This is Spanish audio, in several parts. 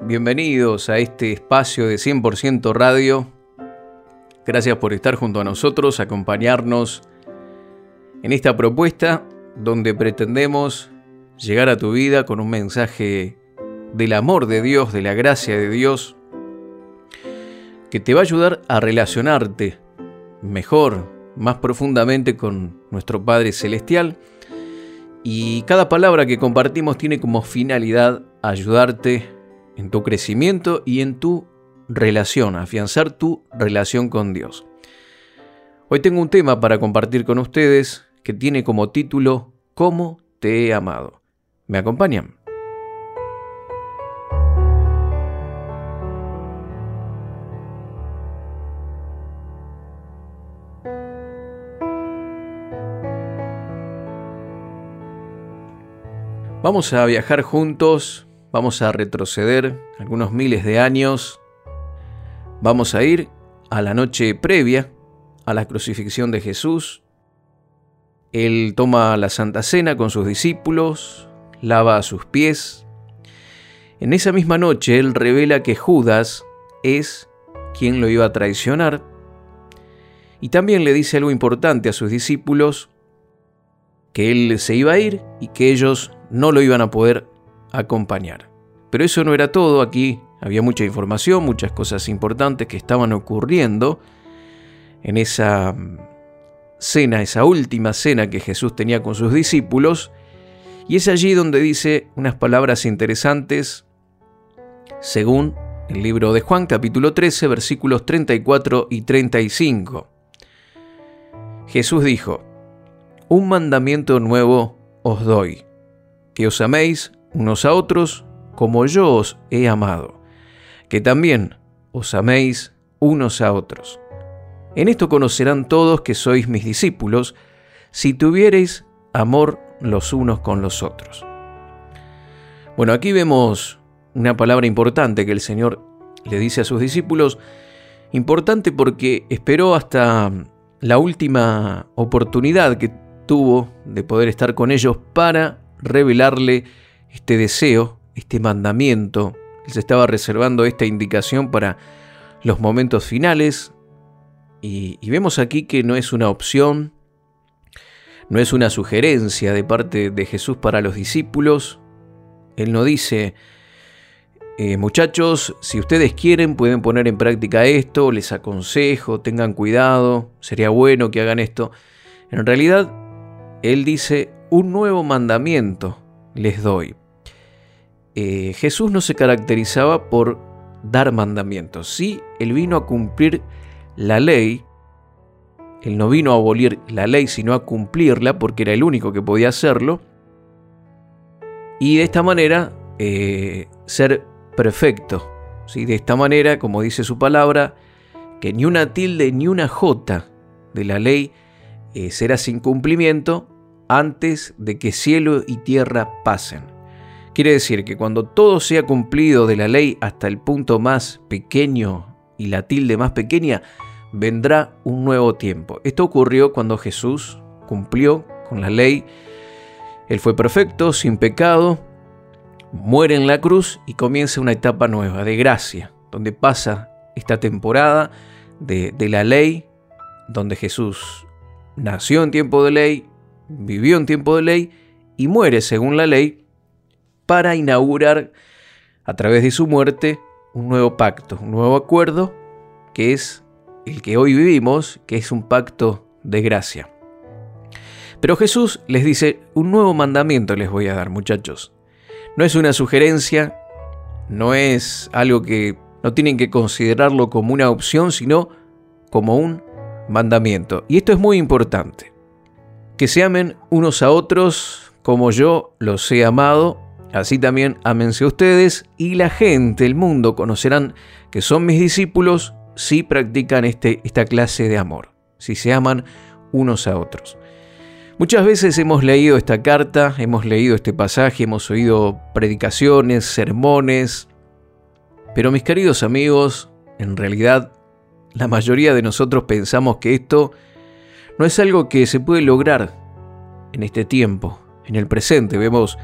Bienvenidos a este espacio de 100% Radio. Gracias por estar junto a nosotros, acompañarnos en esta propuesta donde pretendemos llegar a tu vida con un mensaje del amor de Dios, de la gracia de Dios, que te va a ayudar a relacionarte mejor, más profundamente con nuestro Padre Celestial. Y cada palabra que compartimos tiene como finalidad ayudarte en tu crecimiento y en tu relación, afianzar tu relación con Dios. Hoy tengo un tema para compartir con ustedes que tiene como título ¿Cómo te he amado? ¿Me acompañan? Vamos a viajar juntos Vamos a retroceder algunos miles de años. Vamos a ir a la noche previa a la crucifixión de Jesús. Él toma la Santa Cena con sus discípulos, lava sus pies. En esa misma noche él revela que Judas es quien lo iba a traicionar. Y también le dice algo importante a sus discípulos, que él se iba a ir y que ellos no lo iban a poder acompañar. Pero eso no era todo, aquí había mucha información, muchas cosas importantes que estaban ocurriendo en esa mm, cena, esa última cena que Jesús tenía con sus discípulos, y es allí donde dice unas palabras interesantes según el libro de Juan capítulo 13 versículos 34 y 35. Jesús dijo, Un mandamiento nuevo os doy, que os améis unos a otros como yo os he amado, que también os améis unos a otros. En esto conocerán todos que sois mis discípulos, si tuviereis amor los unos con los otros. Bueno, aquí vemos una palabra importante que el Señor le dice a sus discípulos, importante porque esperó hasta la última oportunidad que tuvo de poder estar con ellos para revelarle este deseo, este mandamiento. Él se estaba reservando esta indicación para los momentos finales. Y, vemos aquí que no es una opción, no es una sugerencia de parte de Jesús para los discípulos. Él no dice, eh, muchachos, si ustedes quieren pueden poner en práctica esto, les aconsejo, tengan cuidado, sería bueno que hagan esto. En realidad, Él dice, un nuevo mandamiento les doy. Eh, Jesús no se caracterizaba por dar mandamientos. Sí, Él vino a cumplir la ley. Él no vino a abolir la ley, sino a cumplirla, porque era el único que podía hacerlo. Y de esta manera eh, ser perfecto. ¿sí? De esta manera, como dice su palabra, que ni una tilde ni una jota de la ley eh, será sin cumplimiento antes de que cielo y tierra pasen. Quiere decir que cuando todo sea cumplido de la ley hasta el punto más pequeño y la tilde más pequeña, vendrá un nuevo tiempo. Esto ocurrió cuando Jesús cumplió con la ley. Él fue perfecto, sin pecado, muere en la cruz y comienza una etapa nueva de gracia, donde pasa esta temporada de, de la ley, donde Jesús nació en tiempo de ley, vivió en tiempo de ley y muere según la ley para inaugurar a través de su muerte un nuevo pacto, un nuevo acuerdo que es el que hoy vivimos, que es un pacto de gracia. Pero Jesús les dice, un nuevo mandamiento les voy a dar, muchachos. No es una sugerencia, no es algo que no tienen que considerarlo como una opción, sino como un mandamiento. Y esto es muy importante que se amen unos a otros como yo los he amado, Así también ámense ustedes y la gente, el mundo, conocerán que son mis discípulos si practican este, esta clase de amor, si se aman unos a otros. Muchas veces hemos leído esta carta, hemos leído este pasaje, hemos oído predicaciones, sermones, pero mis queridos amigos, en realidad la mayoría de nosotros pensamos que esto no es algo que se puede lograr en este tiempo, en el presente. Vemos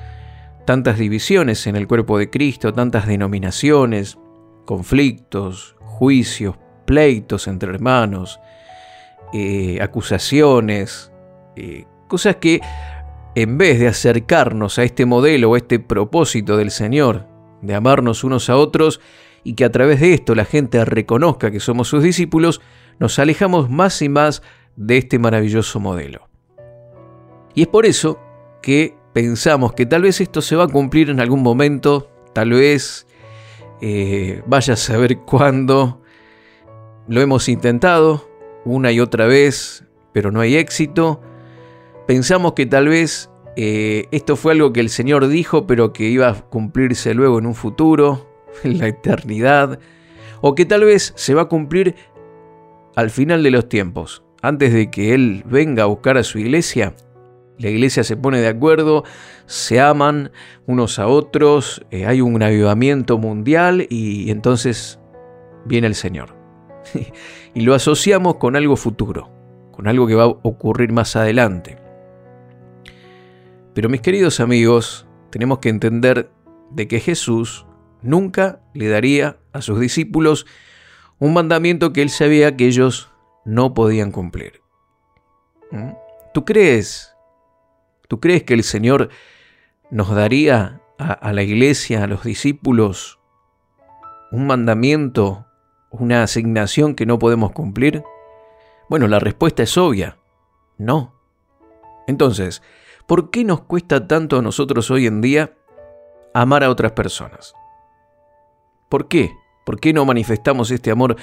tantas divisiones en el cuerpo de Cristo, tantas denominaciones, conflictos, juicios, pleitos entre hermanos, eh, acusaciones, eh, cosas que en vez de acercarnos a este modelo o a este propósito del Señor, de amarnos unos a otros y que a través de esto la gente reconozca que somos sus discípulos, nos alejamos más y más de este maravilloso modelo. Y es por eso que pensamos que tal vez esto se va a cumplir en algún momento, tal vez eh, vaya a saber cuándo. Lo hemos intentado una y otra vez, pero no hay éxito. Pensamos que tal vez eh, esto fue algo que el Señor dijo, pero que iba a cumplirse luego en un futuro, en la eternidad, o que tal vez se va a cumplir al final de los tiempos, antes de que Él venga a buscar a su iglesia. La iglesia se pone de acuerdo, se aman unos a otros, eh, hay un avivamiento mundial y entonces viene el Señor. y lo asociamos con algo futuro, con algo que va a ocurrir más adelante. Pero mis queridos amigos, tenemos que entender de que Jesús nunca le daría a sus discípulos un mandamiento que él sabía que ellos no podían cumplir. ¿Mm? ¿Tú crees ¿Tú crees que el Señor nos daría a, la iglesia, a los discípulos, un mandamiento, una asignación que no podemos cumplir? Bueno, la respuesta es obvia, no. Entonces, ¿por qué nos cuesta tanto a nosotros hoy en día amar a otras personas? ¿Por qué? ¿Por qué no manifestamos este amor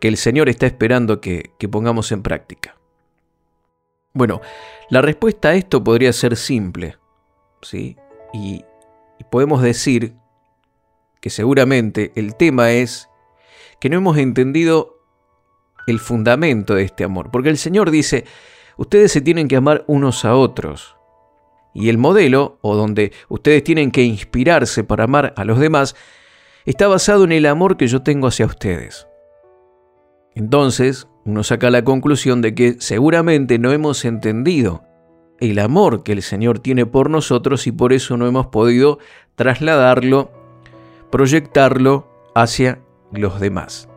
que el Señor está esperando que, pongamos en práctica? Bueno, la respuesta a esto podría ser simple, ¿sí? Y, podemos decir que seguramente el tema es que no hemos entendido el fundamento de este amor, porque el Señor dice, ustedes se tienen que amar unos a otros. Y el modelo, o donde ustedes tienen que inspirarse para amar a los demás, está basado en el amor que yo tengo hacia ustedes. Entonces, uno saca la conclusión de que seguramente no hemos entendido el amor que el Señor tiene por nosotros y por eso no hemos podido trasladarlo, proyectarlo hacia los demás.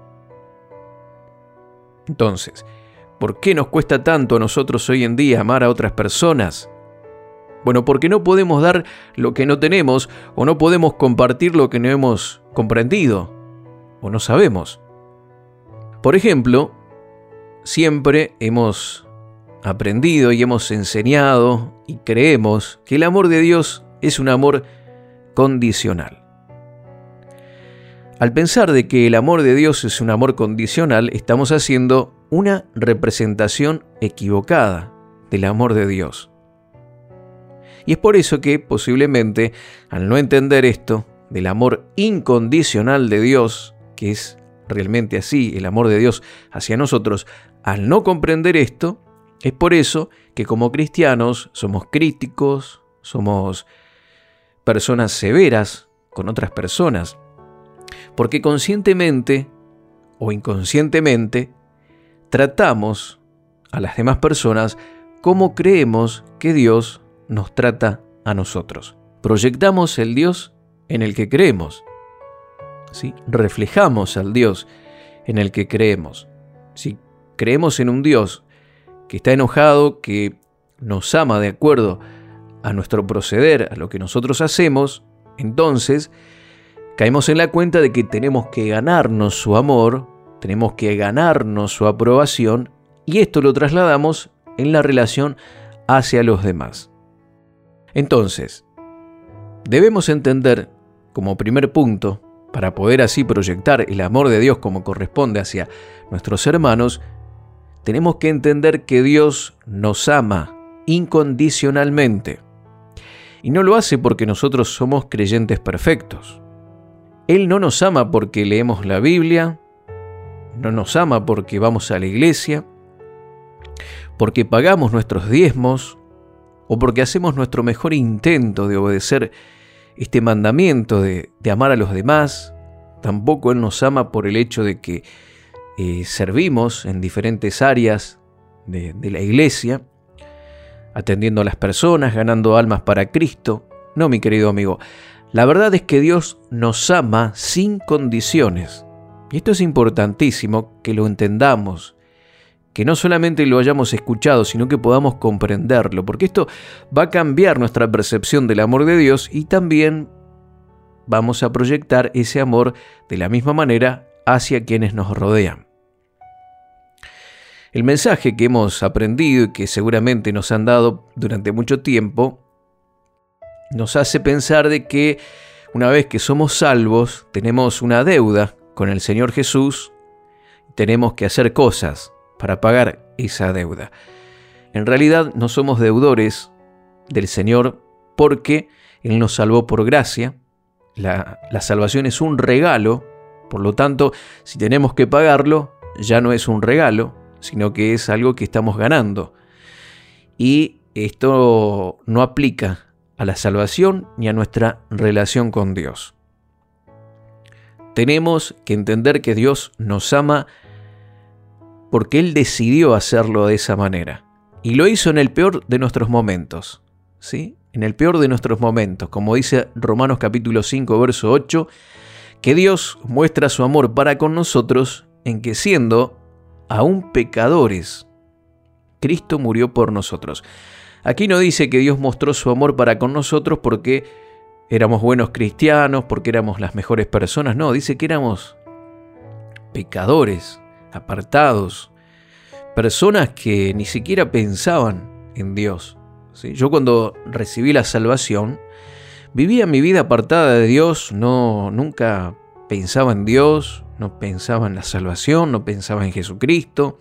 Entonces, ¿por qué nos cuesta tanto a nosotros hoy en día amar a otras personas? Bueno, porque no podemos dar lo que no tenemos o no podemos compartir lo que no hemos comprendido o no sabemos. Por ejemplo, siempre hemos aprendido y hemos enseñado y creemos que el amor de Dios es un amor condicional. Al pensar de que el amor de Dios es un amor condicional, estamos haciendo una representación equivocada del amor de Dios. Y es por eso que posiblemente, al no entender esto del amor incondicional de Dios, que es realmente así, el amor de Dios hacia nosotros, al no comprender esto, es por eso que como cristianos somos críticos, somos personas severas con otras personas, porque conscientemente o inconscientemente tratamos a las demás personas como creemos que Dios nos trata a nosotros. Proyectamos el Dios en el que creemos reflejamos al Dios en el que creemos. Si creemos en un Dios que está enojado, que nos ama de acuerdo a nuestro proceder, a lo que nosotros hacemos, entonces caemos en la cuenta de que tenemos que ganarnos su amor, tenemos que ganarnos su aprobación, y esto lo trasladamos en la relación hacia los demás. Entonces, debemos entender como primer punto para poder así proyectar el amor de Dios como corresponde hacia nuestros hermanos, tenemos que entender que Dios nos ama incondicionalmente Y no lo hace porque nosotros somos creyentes perfectos. Él no nos ama porque leemos la Biblia, no nos ama porque vamos a la iglesia, porque pagamos nuestros diezmos o porque hacemos nuestro mejor intento de obedecer este mandamiento de, amar a los demás. Tampoco Él nos ama por el hecho de que eh, servimos en diferentes áreas de, de la iglesia, atendiendo a las personas, ganando almas para Cristo. No, mi querido amigo, la verdad es que Dios nos ama sin condiciones. Y esto es importantísimo que lo entendamos, que no solamente lo hayamos escuchado, sino que podamos comprenderlo, porque esto va a cambiar nuestra percepción del amor de Dios y también vamos a proyectar ese amor de la misma manera hacia quienes nos rodean. El mensaje que hemos aprendido y que seguramente nos han dado durante mucho tiempo nos hace pensar de que una vez que somos salvos tenemos una deuda con el Señor Jesús, tenemos que hacer cosas para pagar esa deuda. En realidad no somos deudores del Señor porque Él nos salvó por gracia. La, salvación es un regalo, por lo tanto, si tenemos que pagarlo, ya no es un regalo, sino que es algo que estamos ganando. Y esto no aplica a la salvación ni a nuestra relación con Dios. Tenemos que entender que Dios nos ama porque Él decidió hacerlo de esa manera. Y lo hizo en el peor de nuestros momentos. ¿Sí? En el peor de nuestros momentos, como dice Romanos capítulo 5, verso 8, que Dios muestra su amor para con nosotros en que siendo aún pecadores, Cristo murió por nosotros. Aquí no dice que Dios mostró su amor para con nosotros porque éramos buenos cristianos, porque éramos las mejores personas. No, dice que éramos pecadores, apartados, personas que ni siquiera pensaban en Dios. Yo cuando recibí la salvación, vivía mi vida apartada de Dios, no, nunca pensaba en Dios, no pensaba en la salvación, no pensaba en Jesucristo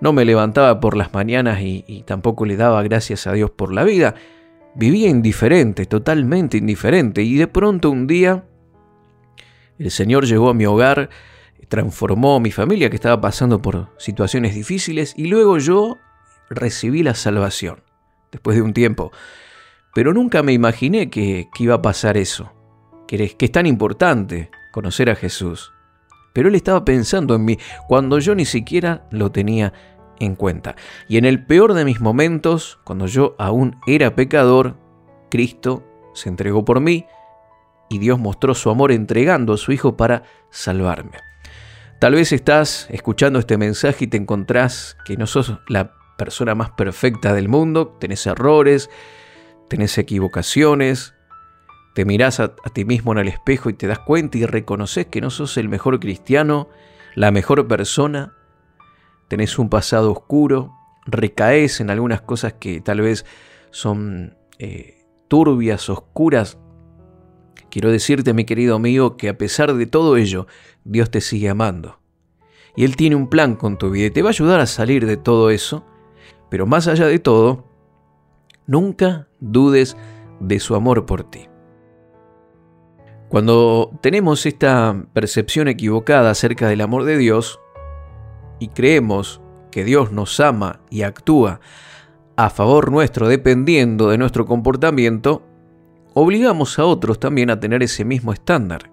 no me levantaba por las mañanas y, tampoco le daba gracias a Dios por la vida. Vivía indiferente, totalmente indiferente. Y de pronto un día el Señor llegó a mi hogar, transformó mi familia que estaba pasando por situaciones difíciles y luego yo recibí la salvación, después de un tiempo. Pero nunca me imaginé que, iba a pasar eso, que, que es tan importante conocer a Jesús. Pero Él estaba pensando en mí cuando yo ni siquiera lo tenía en cuenta. Y en el peor de mis momentos, cuando yo aún era pecador, Cristo se entregó por mí y Dios mostró su amor entregando a su Hijo para salvarme. Tal vez estás escuchando este mensaje y te encontrás que no sos la persona más perfecta del mundo, tenés errores, tenés equivocaciones, te mirás a, ti mismo en el espejo y te das cuenta y reconoces que no sos el mejor cristiano, la mejor persona, tenés un pasado oscuro, recaes en algunas cosas que tal vez son eh, turbias, oscuras. Quiero decirte, mi querido amigo, que a pesar de todo ello, Dios te sigue amando. Y Él tiene un plan con tu vida y te va a ayudar a salir de todo eso. Pero más allá de todo, nunca dudes de su amor por ti. Cuando tenemos esta percepción equivocada acerca del amor de Dios, y creemos que Dios nos ama y actúa a favor nuestro dependiendo de nuestro comportamiento, obligamos a otros también a tener ese mismo estándar.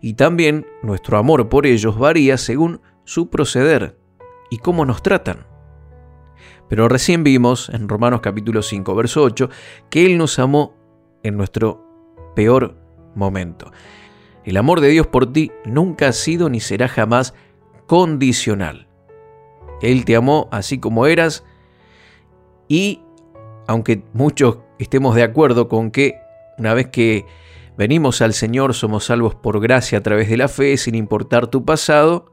Y también nuestro amor por ellos varía según su proceder y cómo nos tratan. Pero recién vimos en Romanos capítulo 5, verso 8, que Él nos amó en nuestro peor momento. El amor de Dios por ti nunca ha sido ni será jamás condicional. Él te amó así como eras y aunque muchos estemos de acuerdo con que una vez que venimos al Señor somos salvos por gracia a través de la fe, sin importar tu pasado,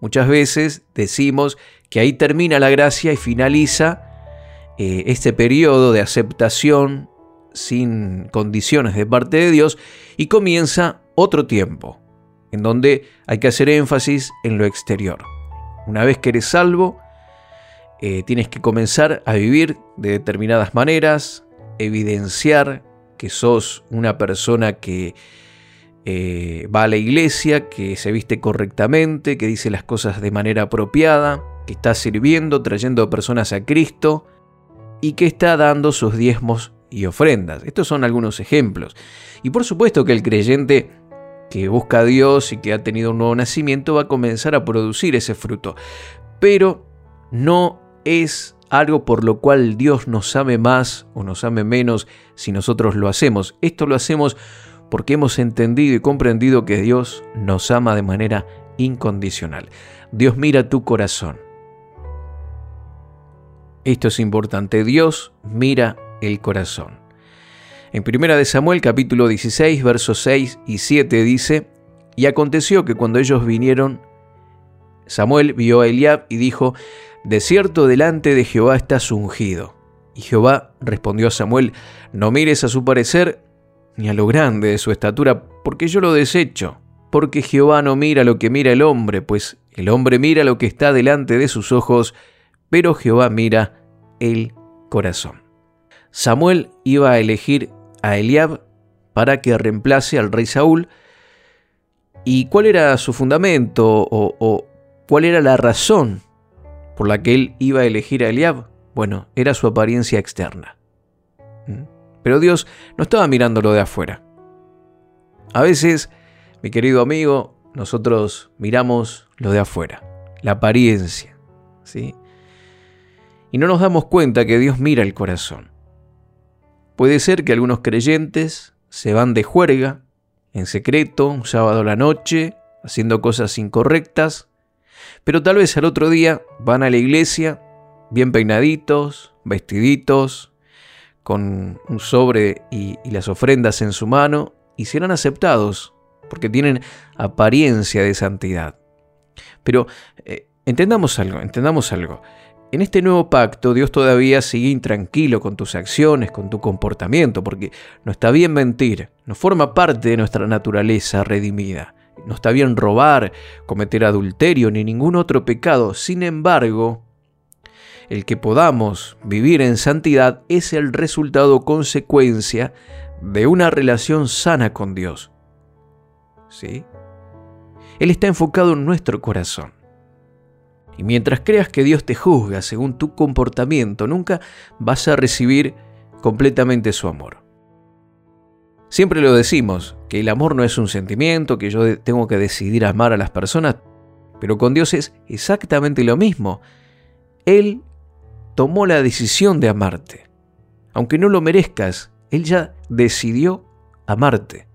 muchas veces decimos que ahí termina la gracia y finaliza eh, este periodo de aceptación sin condiciones de parte de Dios y comienza otro tiempo, en donde hay que hacer énfasis en lo exterior. Una vez que eres salvo, eh, tienes que comenzar a vivir de determinadas maneras, evidenciar que sos una persona que eh, va a la iglesia, que se viste correctamente, que dice las cosas de manera apropiada, que está sirviendo, trayendo personas a Cristo y que está dando sus diezmos y ofrendas. Estos son algunos ejemplos. Y por supuesto que el creyente que busca a Dios y que ha tenido un nuevo nacimiento va a comenzar a producir ese fruto. Pero no es algo por lo cual Dios nos ame más o nos ame menos si nosotros lo hacemos. Esto lo hacemos porque hemos entendido y comprendido que Dios nos ama de manera incondicional. Dios mira tu corazón. Esto es importante. Dios mira el corazón. En 1 de Samuel capítulo 16 versos 6 y 7 dice, Y aconteció que cuando ellos vinieron, Samuel vio a Eliab y dijo, De cierto delante de Jehová estás ungido. Y Jehová respondió a Samuel, No mires a su parecer ni a lo grande de su estatura, porque yo lo desecho. Porque Jehová no mira lo que mira el hombre, pues el hombre mira lo que está delante de sus ojos, pero Jehová mira el corazón. Samuel iba a elegir a Eliab para que reemplace al rey Saúl. ¿Y cuál era su fundamento o, cuál era la razón por la que él iba a elegir a Eliab? Bueno, era su apariencia externa. ¿Mm? Pero Dios no estaba mirándolo de afuera. A veces, mi querido amigo, nosotros miramos lo de afuera, la apariencia, ¿sí? Y no nos damos cuenta que Dios mira el corazón. Puede ser que algunos creyentes se van de juerga, en secreto, un sábado a la noche, haciendo cosas incorrectas, pero tal vez al otro día van a la iglesia, bien peinaditos, vestiditos, con un sobre y, las ofrendas en su mano, y serán aceptados, porque tienen apariencia de santidad. Pero eh, entendamos algo, entendamos algo. En este nuevo pacto Dios todavía sigue intranquilo con tus acciones, con tu comportamiento, porque no está bien mentir, no forma parte de nuestra naturaleza redimida. No está bien robar, cometer adulterio ni ningún otro pecado. Sin embargo, el que podamos vivir en santidad es el resultado consecuencia de una relación sana con Dios. ¿Sí? Él está enfocado en nuestro corazón. Y mientras creas que Dios te juzga según tu comportamiento, nunca vas a recibir completamente su amor. Siempre lo decimos, que el amor no es un sentimiento, que yo tengo que decidir amar a las personas, pero con Dios es exactamente lo mismo. Él tomó la decisión de amarte. Aunque no lo merezcas, Él ya decidió amarte.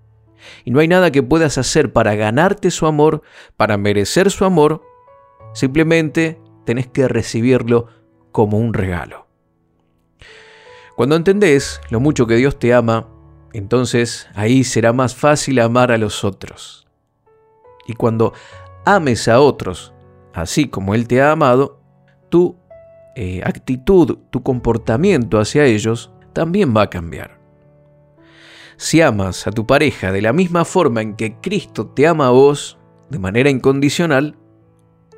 Y no hay nada que puedas hacer para ganarte su amor, para merecer su amor Simplemente tenés que recibirlo como un regalo. Cuando entendés lo mucho que Dios te ama, entonces ahí será más fácil amar a los otros. Y cuando ames a otros, así como Él te ha amado, tu eh, actitud, tu comportamiento hacia ellos también va a cambiar. Si amas a tu pareja de la misma forma en que Cristo te ama a vos, de manera incondicional,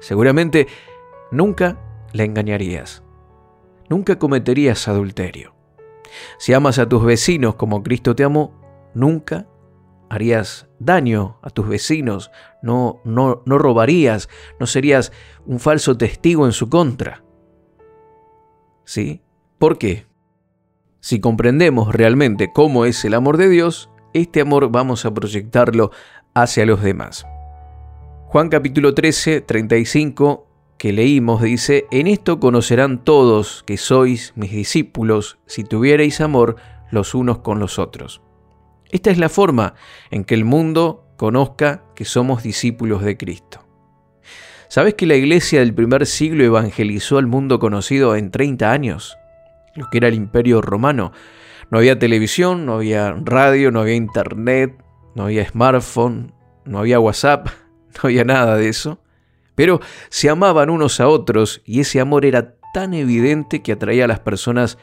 Seguramente nunca la engañarías. Nunca cometerías adulterio. Si amas a tus vecinos como Cristo te amó, nunca harías daño a tus vecinos, no, no, no robarías, no serías un falso testigo en su contra. ¿Sí? ¿Por qué? Si comprendemos realmente cómo es el amor de Dios, este amor vamos a proyectarlo hacia los demás. Juan capítulo 13, 35 que leímos dice, En esto conocerán todos que sois mis discípulos si tuviereis amor los unos con los otros. Esta es la forma en que el mundo conozca que somos discípulos de Cristo. ¿Sabes que la iglesia del primer siglo evangelizó al mundo conocido en 30 años? Lo que era el imperio romano. No había televisión, no había radio, no había internet, no había smartphone, no había WhatsApp, no había nada de eso, pero se amaban unos a otros y ese amor era tan evidente que atraía a las personas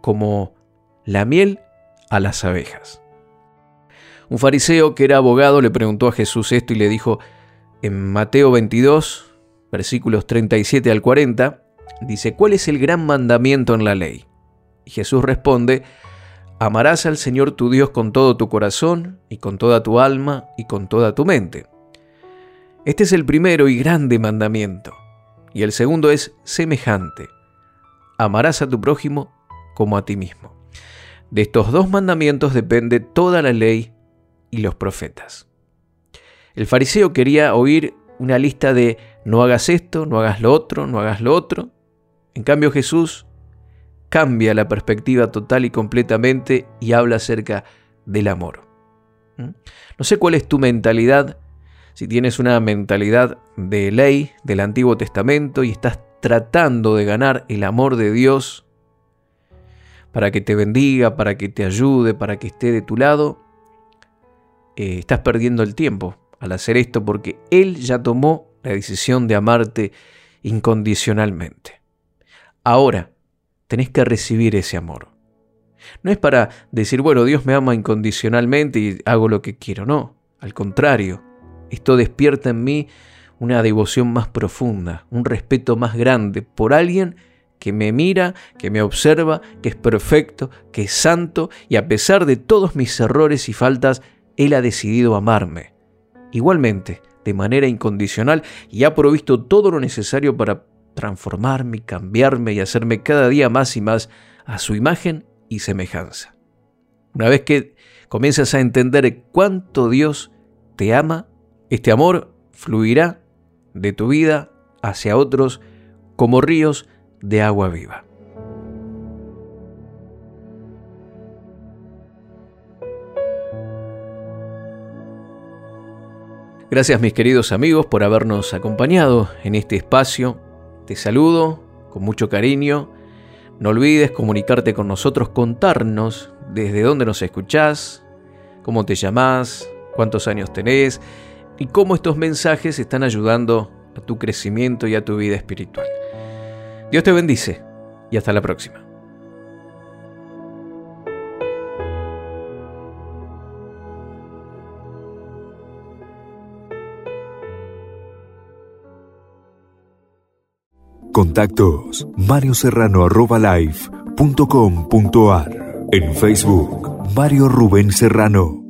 como la miel a las abejas. Un fariseo que era abogado le preguntó a Jesús esto y le dijo, en Mateo 22, versículos 37 al 40, dice, ¿cuál es el gran mandamiento en la ley? Y Jesús responde, amarás al Señor tu Dios con todo tu corazón y con toda tu alma y con toda tu mente. Este es el primero y grande mandamiento. Y el segundo es semejante. Amarás a tu prójimo como a ti mismo. De estos dos mandamientos depende toda la ley y los profetas. El fariseo quería oír una lista de no hagas esto, no hagas lo otro, no hagas lo otro. En cambio Jesús cambia la perspectiva total y completamente y habla acerca del amor. ¿Mm? No sé cuál es tu mentalidad, si tienes una mentalidad de ley del Antiguo Testamento y estás tratando de ganar el amor de Dios para que te bendiga, para que te ayude, para que esté de tu lado, eh, estás perdiendo el tiempo al hacer esto porque Él ya tomó la decisión de amarte incondicionalmente. Ahora, tenés que recibir ese amor. No es para decir, bueno, Dios me ama incondicionalmente y hago lo que quiero, no. Al contrario, esto despierta en mí una devoción más profunda, un respeto más grande por alguien que me mira, que me observa, que es perfecto, que es santo y a pesar de todos mis errores y faltas, Él ha decidido amarme. Igualmente, de manera incondicional y ha provisto todo lo necesario para transformarme, cambiarme y hacerme cada día más y más a su imagen y semejanza. Una vez que comienzas a entender cuánto Dios te ama, este amor fluirá de tu vida hacia otros como ríos de agua viva. Gracias mis queridos amigos por habernos acompañado en este espacio. Te saludo con mucho cariño. No olvides comunicarte con nosotros, contarnos desde dónde nos escuchás, cómo te llamás, cuántos años tenés y cómo estos mensajes están ayudando a tu crecimiento y a tu vida espiritual. Dios te bendice y hasta la próxima. Contactos marioserrano.live.com.ar En Facebook, Mario Rubén Serrano.